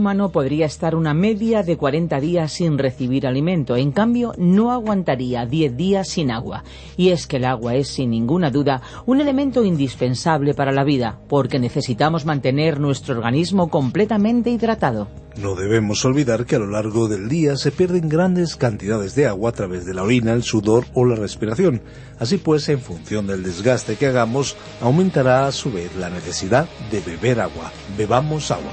Humano podría estar una media de 40 días sin recibir alimento, en cambio no aguantaría 10 días sin agua. Y es que el agua es sin ninguna duda un elemento indispensable para la vida, porque necesitamos mantener nuestro organismo completamente hidratado. No debemos olvidar que a lo largo del día se pierden grandes cantidades de agua a través de la orina, el sudor o la respiración. Así pues, en función del desgaste que hagamos, aumentará a su vez la necesidad de beber agua. Bebamos agua.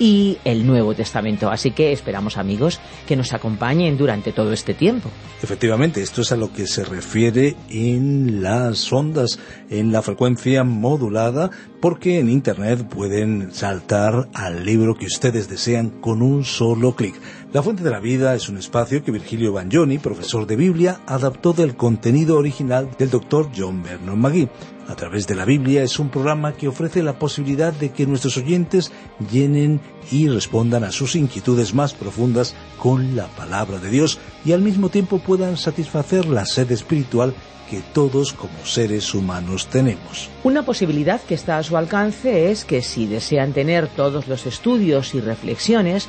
y el Nuevo Testamento. Así que esperamos amigos que nos acompañen durante todo este tiempo. Efectivamente, esto es a lo que se refiere en las ondas, en la frecuencia modulada, porque en Internet pueden saltar al libro que ustedes desean con un solo clic. La Fuente de la Vida es un espacio que Virgilio Bagnoni, profesor de Biblia, adaptó del contenido original del doctor John Vernon McGee. A través de la Biblia es un programa que ofrece la posibilidad de que nuestros oyentes llenen y respondan a sus inquietudes más profundas con la palabra de Dios y al mismo tiempo puedan satisfacer la sed espiritual que todos como seres humanos tenemos. Una posibilidad que está a su alcance es que si desean tener todos los estudios y reflexiones,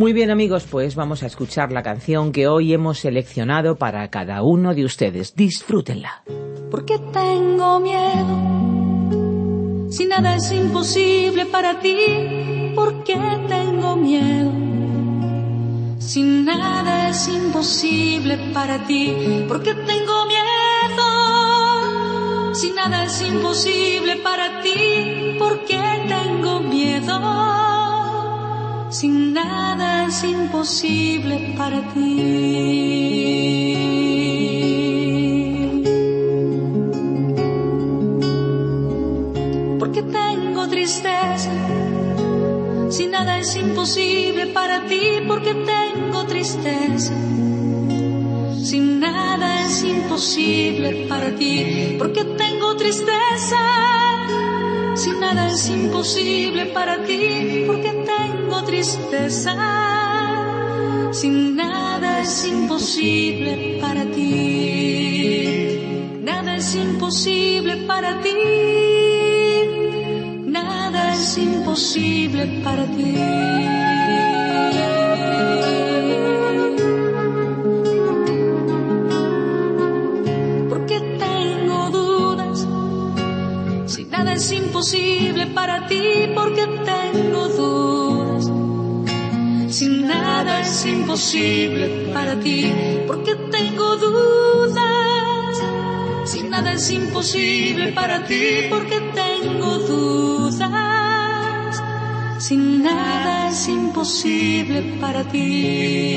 Muy bien amigos, pues vamos a escuchar la canción que hoy hemos seleccionado para cada uno de ustedes. Disfrútenla. ¿Por qué tengo miedo? Si nada es imposible para ti, ¿por qué tengo miedo? Si nada es imposible para ti, ¿por qué tengo miedo? Si nada es imposible para ti, ¿por qué tengo miedo? Sin nada es imposible para ti. Porque tengo tristeza, sin nada es imposible para ti porque tengo tristeza. Si nada es imposible para ti porque tengo tristeza. Si nada es imposible para ti porque tengo tristeza. Si nada es imposible para ti. Nada es imposible para ti. Nada es imposible para ti. Porque tengo dudas. Si nada es imposible para ti, porque tengo dudas. Es imposible para ti, porque tengo dudas si nada es imposible para ti porque tengo dudas. Si nada es imposible para ti.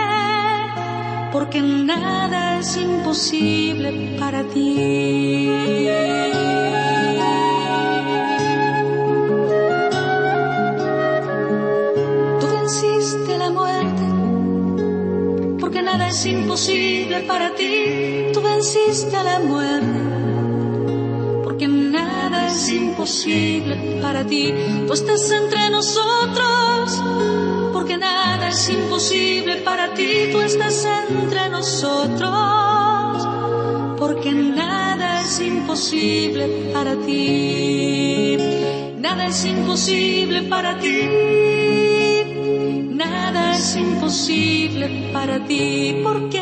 Porque nada es imposible para ti. es imposible para ti, tú venciste la muerte. Nada es imposible para ti, tú estás entre nosotros. Porque nada es imposible para ti, tú estás entre nosotros. Porque nada es imposible para ti. Nada es imposible para ti nada es imposible para ti, porque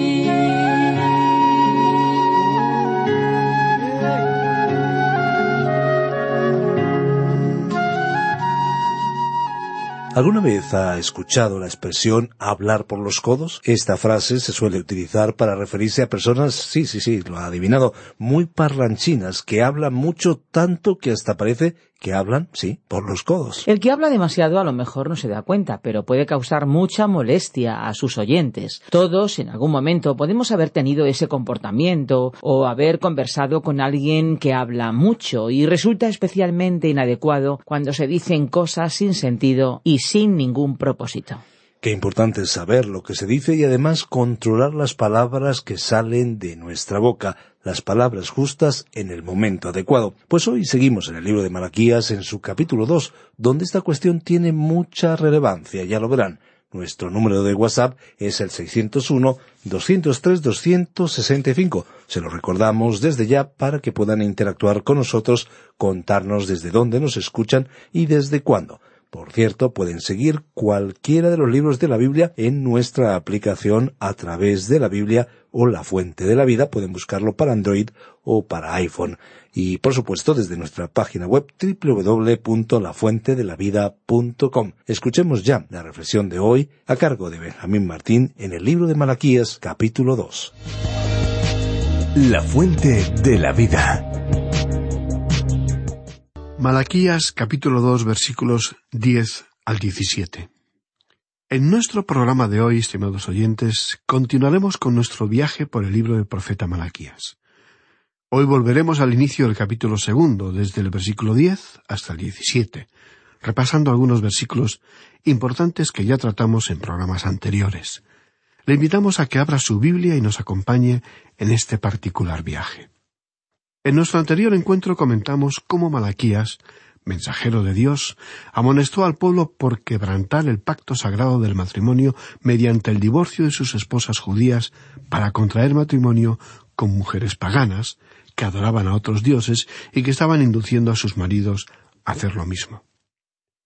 ¿Alguna vez ha escuchado la expresión hablar por los codos? Esta frase se suele utilizar para referirse a personas, sí, sí, sí, lo ha adivinado, muy parlanchinas, que hablan mucho tanto que hasta parece que hablan, sí, por los codos. El que habla demasiado a lo mejor no se da cuenta, pero puede causar mucha molestia a sus oyentes. Todos en algún momento podemos haber tenido ese comportamiento o haber conversado con alguien que habla mucho y resulta especialmente inadecuado cuando se dicen cosas sin sentido y sin ningún propósito. Qué importante es saber lo que se dice y además controlar las palabras que salen de nuestra boca, las palabras justas en el momento adecuado. Pues hoy seguimos en el libro de Malaquías en su capítulo 2, donde esta cuestión tiene mucha relevancia, ya lo verán. Nuestro número de WhatsApp es el 601-203-265. Se lo recordamos desde ya para que puedan interactuar con nosotros, contarnos desde dónde nos escuchan y desde cuándo. Por cierto, pueden seguir cualquiera de los libros de la Biblia en nuestra aplicación a través de la Biblia o la fuente de la vida. Pueden buscarlo para Android o para iPhone. Y por supuesto desde nuestra página web www.lafuentedelavida.com. Escuchemos ya la reflexión de hoy a cargo de Benjamín Martín en el libro de Malaquías capítulo 2. La fuente de la vida. Malaquías capítulo 2 versículos 10 al 17. En nuestro programa de hoy, estimados oyentes, continuaremos con nuestro viaje por el libro del profeta Malaquías. Hoy volveremos al inicio del capítulo segundo, desde el versículo 10 hasta el 17, repasando algunos versículos importantes que ya tratamos en programas anteriores. Le invitamos a que abra su Biblia y nos acompañe en este particular viaje. En nuestro anterior encuentro comentamos cómo Malaquías, mensajero de Dios, amonestó al pueblo por quebrantar el pacto sagrado del matrimonio mediante el divorcio de sus esposas judías para contraer matrimonio con mujeres paganas, que adoraban a otros dioses y que estaban induciendo a sus maridos a hacer lo mismo.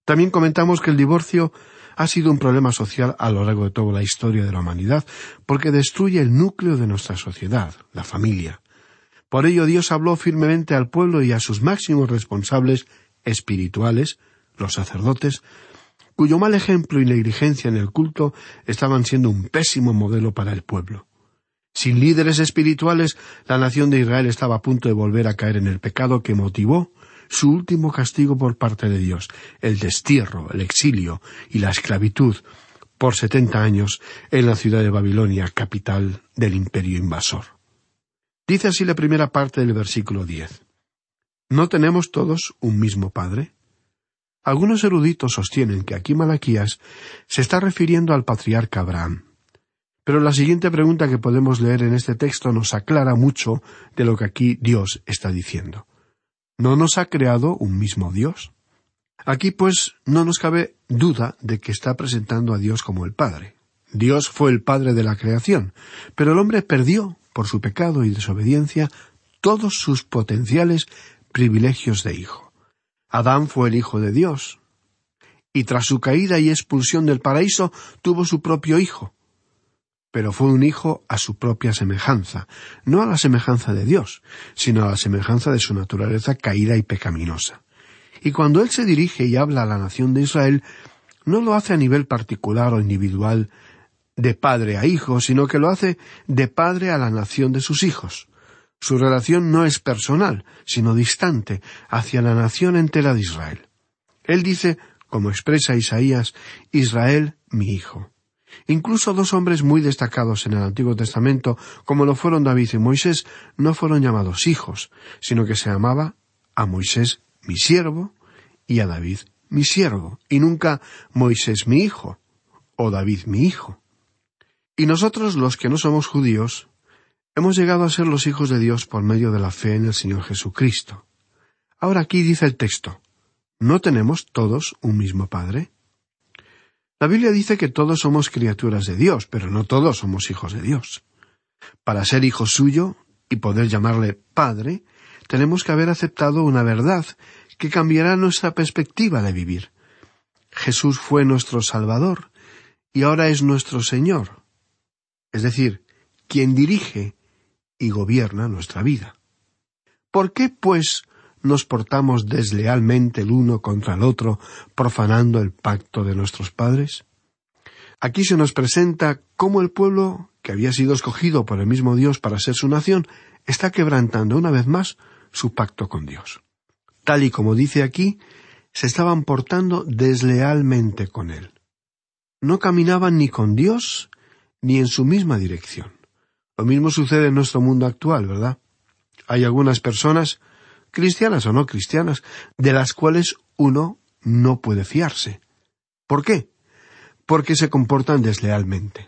También comentamos que el divorcio ha sido un problema social a lo largo de toda la historia de la humanidad, porque destruye el núcleo de nuestra sociedad, la familia. Por ello Dios habló firmemente al pueblo y a sus máximos responsables espirituales, los sacerdotes, cuyo mal ejemplo y negligencia en el culto estaban siendo un pésimo modelo para el pueblo. Sin líderes espirituales, la nación de Israel estaba a punto de volver a caer en el pecado que motivó su último castigo por parte de Dios, el destierro, el exilio y la esclavitud por setenta años en la ciudad de Babilonia, capital del imperio invasor. Dice así la primera parte del versículo diez. ¿No tenemos todos un mismo Padre? Algunos eruditos sostienen que aquí Malaquías se está refiriendo al patriarca Abraham. Pero la siguiente pregunta que podemos leer en este texto nos aclara mucho de lo que aquí Dios está diciendo. ¿No nos ha creado un mismo Dios? Aquí, pues, no nos cabe duda de que está presentando a Dios como el Padre. Dios fue el Padre de la creación, pero el hombre perdió, por su pecado y desobediencia, todos sus potenciales privilegios de hijo. Adán fue el Hijo de Dios, y tras su caída y expulsión del paraíso tuvo su propio Hijo, pero fue un hijo a su propia semejanza, no a la semejanza de Dios, sino a la semejanza de su naturaleza caída y pecaminosa. Y cuando él se dirige y habla a la nación de Israel, no lo hace a nivel particular o individual de padre a hijo, sino que lo hace de padre a la nación de sus hijos. Su relación no es personal, sino distante, hacia la nación entera de Israel. Él dice, como expresa Isaías, Israel mi hijo. Incluso dos hombres muy destacados en el Antiguo Testamento, como lo fueron David y Moisés, no fueron llamados hijos, sino que se llamaba a Moisés mi siervo y a David mi siervo, y nunca Moisés mi hijo o David mi hijo. Y nosotros, los que no somos judíos, hemos llegado a ser los hijos de Dios por medio de la fe en el Señor Jesucristo. Ahora aquí dice el texto, ¿no tenemos todos un mismo Padre? La Biblia dice que todos somos criaturas de Dios, pero no todos somos hijos de Dios. Para ser hijo suyo y poder llamarle Padre, tenemos que haber aceptado una verdad que cambiará nuestra perspectiva de vivir. Jesús fue nuestro Salvador y ahora es nuestro Señor, es decir, quien dirige y gobierna nuestra vida. ¿Por qué, pues, nos portamos deslealmente el uno contra el otro, profanando el pacto de nuestros padres? Aquí se nos presenta cómo el pueblo, que había sido escogido por el mismo Dios para ser su nación, está quebrantando una vez más su pacto con Dios. Tal y como dice aquí, se estaban portando deslealmente con Él. No caminaban ni con Dios ni en su misma dirección. Lo mismo sucede en nuestro mundo actual, ¿verdad? Hay algunas personas cristianas o no cristianas, de las cuales uno no puede fiarse. ¿Por qué? Porque se comportan deslealmente.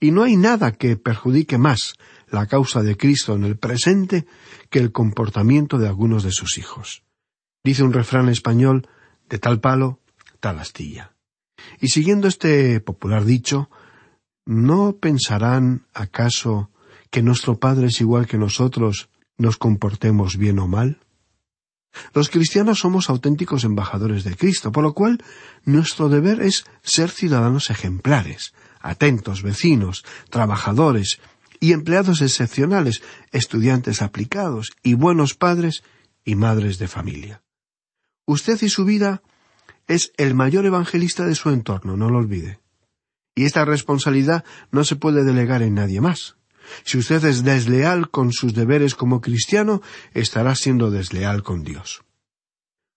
Y no hay nada que perjudique más la causa de Cristo en el presente que el comportamiento de algunos de sus hijos. Dice un refrán español, de tal palo, tal astilla. Y siguiendo este popular dicho, ¿no pensarán acaso que nuestro Padre es igual que nosotros, nos comportemos bien o mal? Los cristianos somos auténticos embajadores de Cristo, por lo cual nuestro deber es ser ciudadanos ejemplares, atentos, vecinos, trabajadores y empleados excepcionales, estudiantes aplicados y buenos padres y madres de familia. Usted y su vida es el mayor evangelista de su entorno, no lo olvide. Y esta responsabilidad no se puede delegar en nadie más. Si usted es desleal con sus deberes como cristiano, estará siendo desleal con Dios.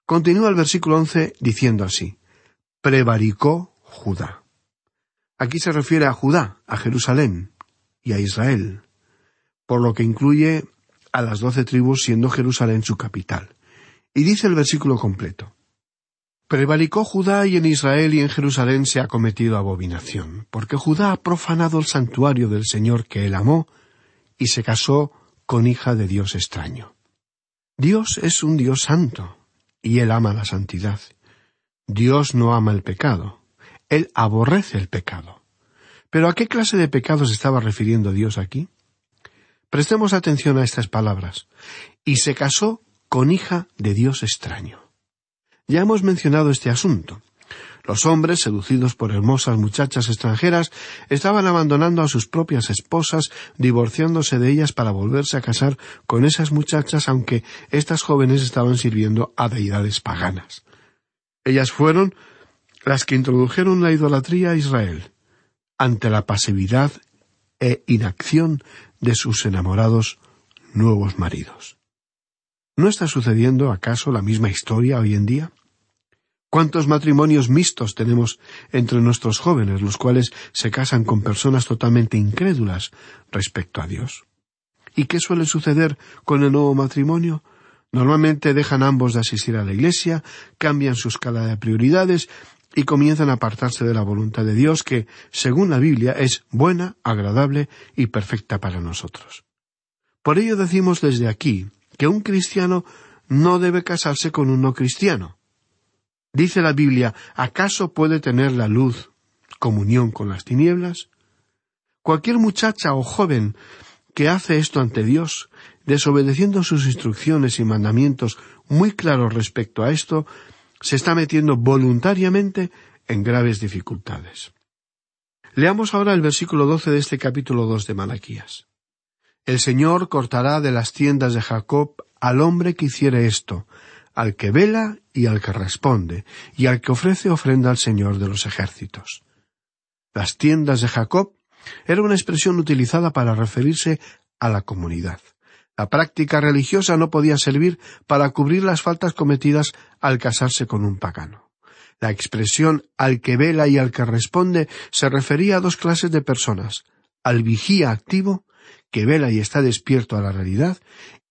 Continúa el versículo once diciendo así, prevaricó Judá. Aquí se refiere a Judá, a Jerusalén y a Israel, por lo que incluye a las doce tribus siendo Jerusalén su capital. Y dice el versículo completo. Prevalicó Judá y en Israel y en Jerusalén se ha cometido abominación, porque Judá ha profanado el santuario del Señor que él amó y se casó con hija de Dios extraño. Dios es un Dios santo, y él ama la santidad. Dios no ama el pecado, él aborrece el pecado. Pero ¿a qué clase de pecados estaba refiriendo Dios aquí? Prestemos atención a estas palabras. Y se casó con hija de Dios extraño. Ya hemos mencionado este asunto. Los hombres, seducidos por hermosas muchachas extranjeras, estaban abandonando a sus propias esposas, divorciándose de ellas para volverse a casar con esas muchachas, aunque estas jóvenes estaban sirviendo a deidades paganas. Ellas fueron las que introdujeron la idolatría a Israel, ante la pasividad e inacción de sus enamorados nuevos maridos. ¿No está sucediendo acaso la misma historia hoy en día? ¿Cuántos matrimonios mixtos tenemos entre nuestros jóvenes, los cuales se casan con personas totalmente incrédulas respecto a Dios? ¿Y qué suele suceder con el nuevo matrimonio? Normalmente dejan ambos de asistir a la iglesia, cambian su escala de prioridades y comienzan a apartarse de la voluntad de Dios que, según la Biblia, es buena, agradable y perfecta para nosotros. Por ello decimos desde aquí que un cristiano no debe casarse con un no cristiano, Dice la Biblia, ¿acaso puede tener la luz comunión con las tinieblas? Cualquier muchacha o joven que hace esto ante Dios, desobedeciendo sus instrucciones y mandamientos muy claros respecto a esto, se está metiendo voluntariamente en graves dificultades. Leamos ahora el versículo doce de este capítulo dos de Malaquías. El Señor cortará de las tiendas de Jacob al hombre que hiciere esto, al que vela y al que responde, y al que ofrece ofrenda al Señor de los ejércitos. Las tiendas de Jacob era una expresión utilizada para referirse a la comunidad. La práctica religiosa no podía servir para cubrir las faltas cometidas al casarse con un pagano. La expresión al que vela y al que responde se refería a dos clases de personas, al vigía activo, que vela y está despierto a la realidad,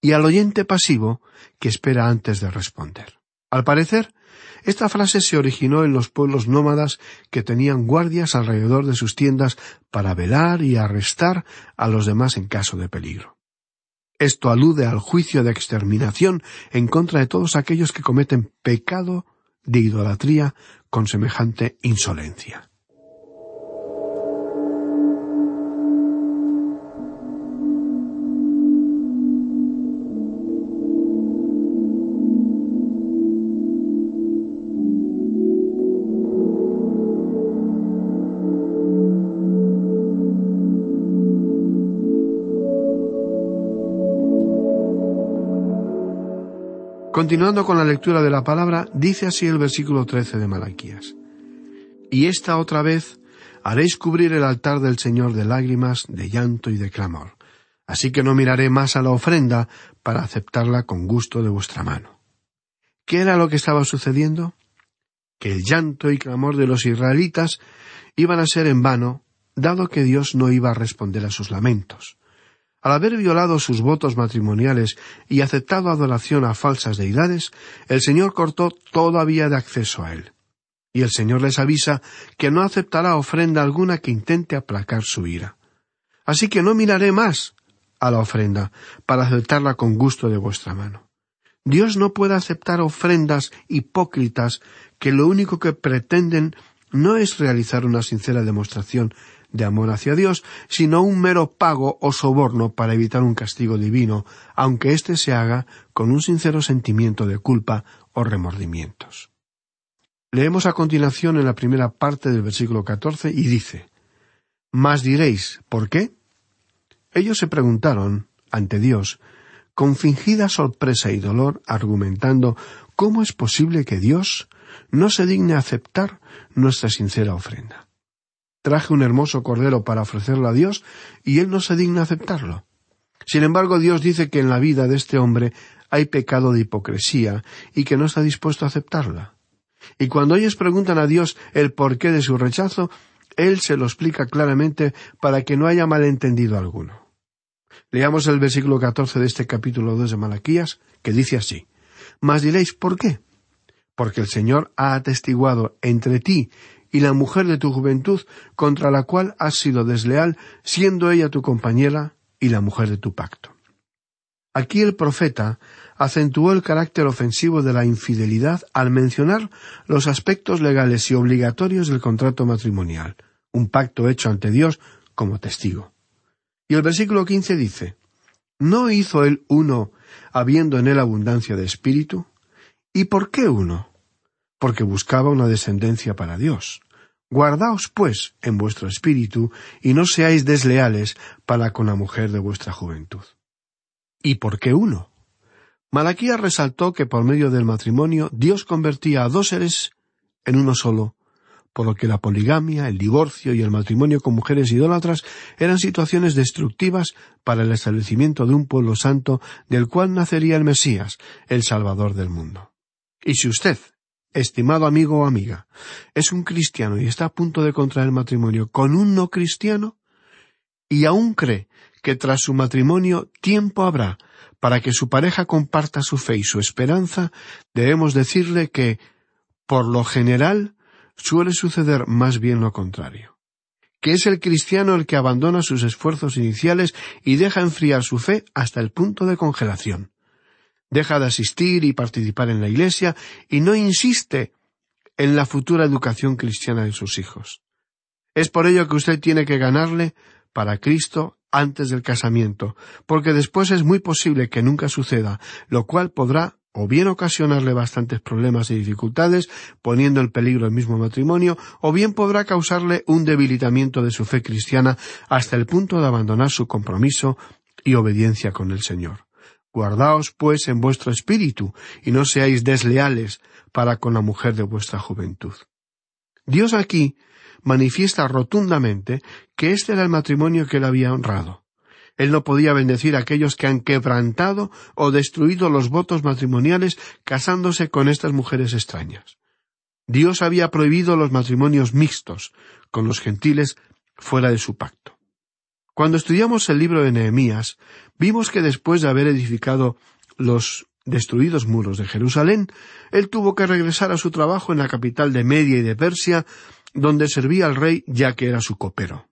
y al oyente pasivo que espera antes de responder. Al parecer, esta frase se originó en los pueblos nómadas que tenían guardias alrededor de sus tiendas para velar y arrestar a los demás en caso de peligro. Esto alude al juicio de exterminación en contra de todos aquellos que cometen pecado de idolatría con semejante insolencia. Continuando con la lectura de la palabra, dice así el versículo trece de Malaquías. Y esta otra vez haréis cubrir el altar del Señor de lágrimas, de llanto y de clamor. Así que no miraré más a la ofrenda para aceptarla con gusto de vuestra mano. ¿Qué era lo que estaba sucediendo? Que el llanto y clamor de los israelitas iban a ser en vano, dado que Dios no iba a responder a sus lamentos. Al haber violado sus votos matrimoniales y aceptado adoración a falsas deidades, el Señor cortó toda vía de acceso a él. Y el Señor les avisa que no aceptará ofrenda alguna que intente aplacar su ira. Así que no miraré más a la ofrenda para aceptarla con gusto de vuestra mano. Dios no puede aceptar ofrendas hipócritas que lo único que pretenden no es realizar una sincera demostración de amor hacia Dios, sino un mero pago o soborno para evitar un castigo divino, aunque éste se haga con un sincero sentimiento de culpa o remordimientos. Leemos a continuación en la primera parte del versículo catorce y dice Mas diréis, ¿por qué? Ellos se preguntaron, ante Dios, con fingida sorpresa y dolor, argumentando ¿cómo es posible que Dios no se digne aceptar nuestra sincera ofrenda? Traje un hermoso cordero para ofrecerlo a Dios y él no se digna aceptarlo. Sin embargo, Dios dice que en la vida de este hombre hay pecado de hipocresía y que no está dispuesto a aceptarla. Y cuando ellos preguntan a Dios el porqué de su rechazo, Él se lo explica claramente para que no haya malentendido alguno. Leamos el versículo catorce de este capítulo dos de Malaquías, que dice así Mas diréis, ¿por qué? Porque el Señor ha atestiguado entre ti y la mujer de tu juventud contra la cual has sido desleal, siendo ella tu compañera y la mujer de tu pacto. Aquí el profeta acentuó el carácter ofensivo de la infidelidad al mencionar los aspectos legales y obligatorios del contrato matrimonial, un pacto hecho ante Dios como testigo. Y el versículo quince dice ¿No hizo él uno habiendo en él abundancia de espíritu? ¿Y por qué uno? Porque buscaba una descendencia para Dios. Guardaos, pues, en vuestro espíritu, y no seáis desleales para con la mujer de vuestra juventud. ¿Y por qué uno? Malaquías resaltó que por medio del matrimonio Dios convertía a dos seres en uno solo, por lo que la poligamia, el divorcio y el matrimonio con mujeres idólatras eran situaciones destructivas para el establecimiento de un pueblo santo del cual nacería el Mesías, el Salvador del mundo. Y si usted, estimado amigo o amiga, es un cristiano y está a punto de contraer matrimonio con un no cristiano, y aún cree que tras su matrimonio tiempo habrá para que su pareja comparta su fe y su esperanza, debemos decirle que, por lo general, suele suceder más bien lo contrario, que es el cristiano el que abandona sus esfuerzos iniciales y deja enfriar su fe hasta el punto de congelación. Deja de asistir y participar en la Iglesia y no insiste en la futura educación cristiana de sus hijos. Es por ello que usted tiene que ganarle para Cristo antes del casamiento, porque después es muy posible que nunca suceda, lo cual podrá o bien ocasionarle bastantes problemas y dificultades, poniendo en peligro el mismo matrimonio, o bien podrá causarle un debilitamiento de su fe cristiana hasta el punto de abandonar su compromiso y obediencia con el Señor. Guardaos, pues, en vuestro espíritu, y no seáis desleales para con la mujer de vuestra juventud. Dios aquí manifiesta rotundamente que este era el matrimonio que él había honrado. Él no podía bendecir a aquellos que han quebrantado o destruido los votos matrimoniales casándose con estas mujeres extrañas. Dios había prohibido los matrimonios mixtos con los gentiles fuera de su pacto. Cuando estudiamos el libro de Nehemías, vimos que después de haber edificado los destruidos muros de Jerusalén, él tuvo que regresar a su trabajo en la capital de Media y de Persia donde servía al rey ya que era su copero.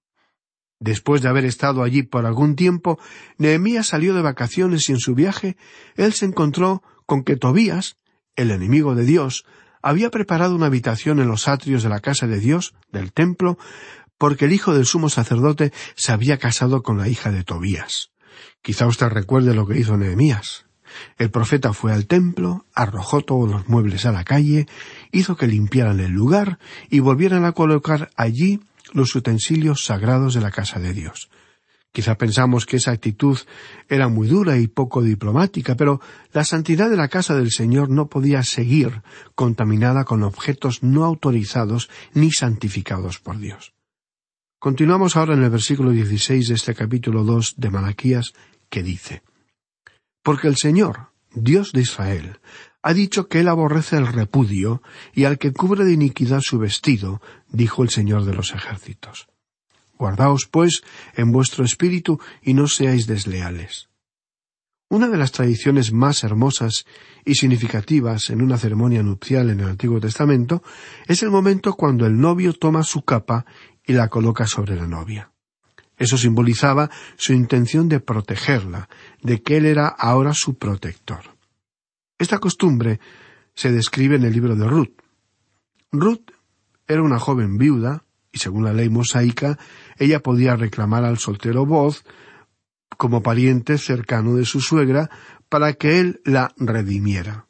Después de haber estado allí por algún tiempo, Nehemías salió de vacaciones y en su viaje él se encontró con que Tobías, el enemigo de Dios, había preparado una habitación en los atrios de la casa de Dios, del templo, porque el hijo del sumo sacerdote se había casado con la hija de Tobías. Quizá usted recuerde lo que hizo Nehemías. El profeta fue al templo, arrojó todos los muebles a la calle, hizo que limpiaran el lugar y volvieran a colocar allí los utensilios sagrados de la casa de Dios. Quizá pensamos que esa actitud era muy dura y poco diplomática, pero la santidad de la casa del Señor no podía seguir contaminada con objetos no autorizados ni santificados por Dios. Continuamos ahora en el versículo 16 de este capítulo 2 de Malaquías, que dice porque el Señor, Dios de Israel, ha dicho que él aborrece el repudio y al que cubre de iniquidad su vestido, dijo el Señor de los ejércitos. Guardaos, pues, en vuestro espíritu y no seáis desleales. Una de las tradiciones más hermosas y significativas en una ceremonia nupcial en el Antiguo Testamento es el momento cuando el novio toma su capa y la coloca sobre la novia. Eso simbolizaba su intención de protegerla, de que él era ahora su protector. Esta costumbre se describe en el libro de Ruth. Ruth era una joven viuda, y según la ley mosaica, ella podía reclamar al soltero voz como pariente cercano de su suegra para que él la redimiera.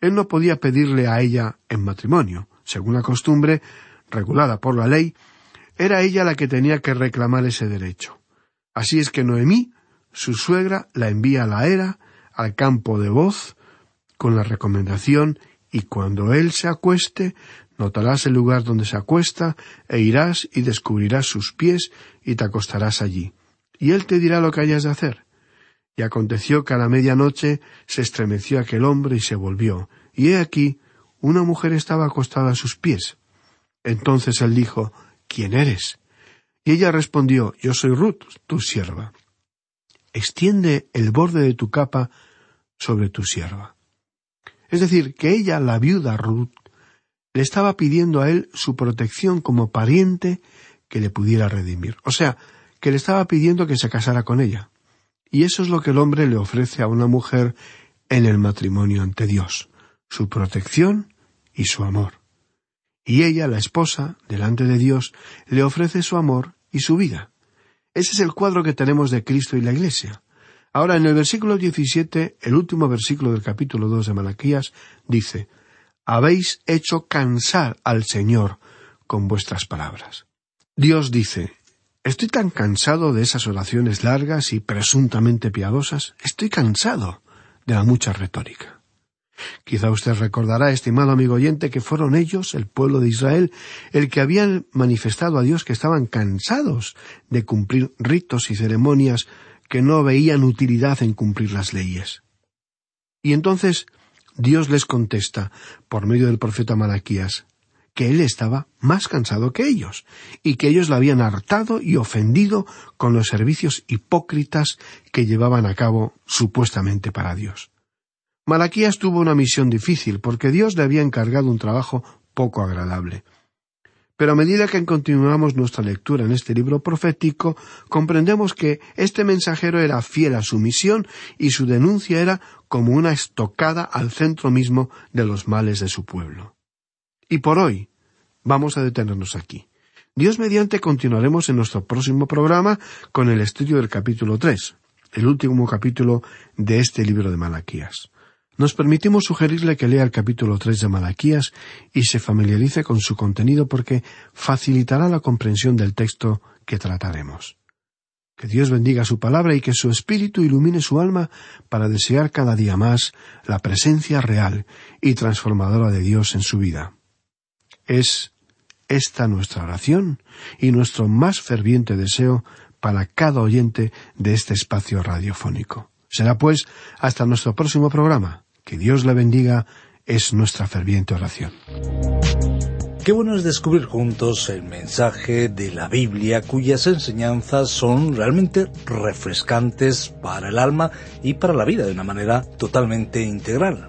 Él no podía pedirle a ella en matrimonio. Según la costumbre, regulada por la ley, era ella la que tenía que reclamar ese derecho. Así es que Noemí, su suegra, la envía a la era, al campo de voz, con la recomendación y cuando él se acueste, notarás el lugar donde se acuesta, e irás y descubrirás sus pies y te acostarás allí. Y él te dirá lo que hayas de hacer. Y aconteció que a la medianoche se estremeció aquel hombre y se volvió, y he aquí una mujer estaba acostada a sus pies. Entonces él dijo, ¿Quién eres? Y ella respondió, Yo soy Ruth, tu sierva. Extiende el borde de tu capa sobre tu sierva. Es decir, que ella, la viuda Ruth, le estaba pidiendo a él su protección como pariente que le pudiera redimir. O sea, que le estaba pidiendo que se casara con ella. Y eso es lo que el hombre le ofrece a una mujer en el matrimonio ante Dios, su protección y su amor. Y ella, la esposa, delante de Dios, le ofrece su amor y su vida. Ese es el cuadro que tenemos de Cristo y la Iglesia. Ahora, en el versículo 17, el último versículo del capítulo 2 de Malaquías, dice, Habéis hecho cansar al Señor con vuestras palabras. Dios dice, Estoy tan cansado de esas oraciones largas y presuntamente piadosas, estoy cansado de la mucha retórica. Quizá usted recordará, estimado amigo oyente, que fueron ellos, el pueblo de Israel, el que habían manifestado a Dios que estaban cansados de cumplir ritos y ceremonias que no veían utilidad en cumplir las leyes. Y entonces Dios les contesta, por medio del profeta Malaquías, que él estaba más cansado que ellos, y que ellos la habían hartado y ofendido con los servicios hipócritas que llevaban a cabo supuestamente para Dios. Malaquías tuvo una misión difícil, porque Dios le había encargado un trabajo poco agradable. Pero a medida que continuamos nuestra lectura en este libro profético, comprendemos que este mensajero era fiel a su misión y su denuncia era como una estocada al centro mismo de los males de su pueblo. Y por hoy vamos a detenernos aquí. Dios mediante continuaremos en nuestro próximo programa con el estudio del capítulo tres, el último capítulo de este libro de Malaquías. Nos permitimos sugerirle que lea el capítulo tres de Malaquías y se familiarice con su contenido porque facilitará la comprensión del texto que trataremos. Que Dios bendiga su palabra y que su espíritu ilumine su alma para desear cada día más la presencia real y transformadora de Dios en su vida. Es esta nuestra oración y nuestro más ferviente deseo para cada oyente de este espacio radiofónico. Será pues hasta nuestro próximo programa. Que Dios la bendiga es nuestra ferviente oración. Qué bueno es descubrir juntos el mensaje de la Biblia cuyas enseñanzas son realmente refrescantes para el alma y para la vida de una manera totalmente integral.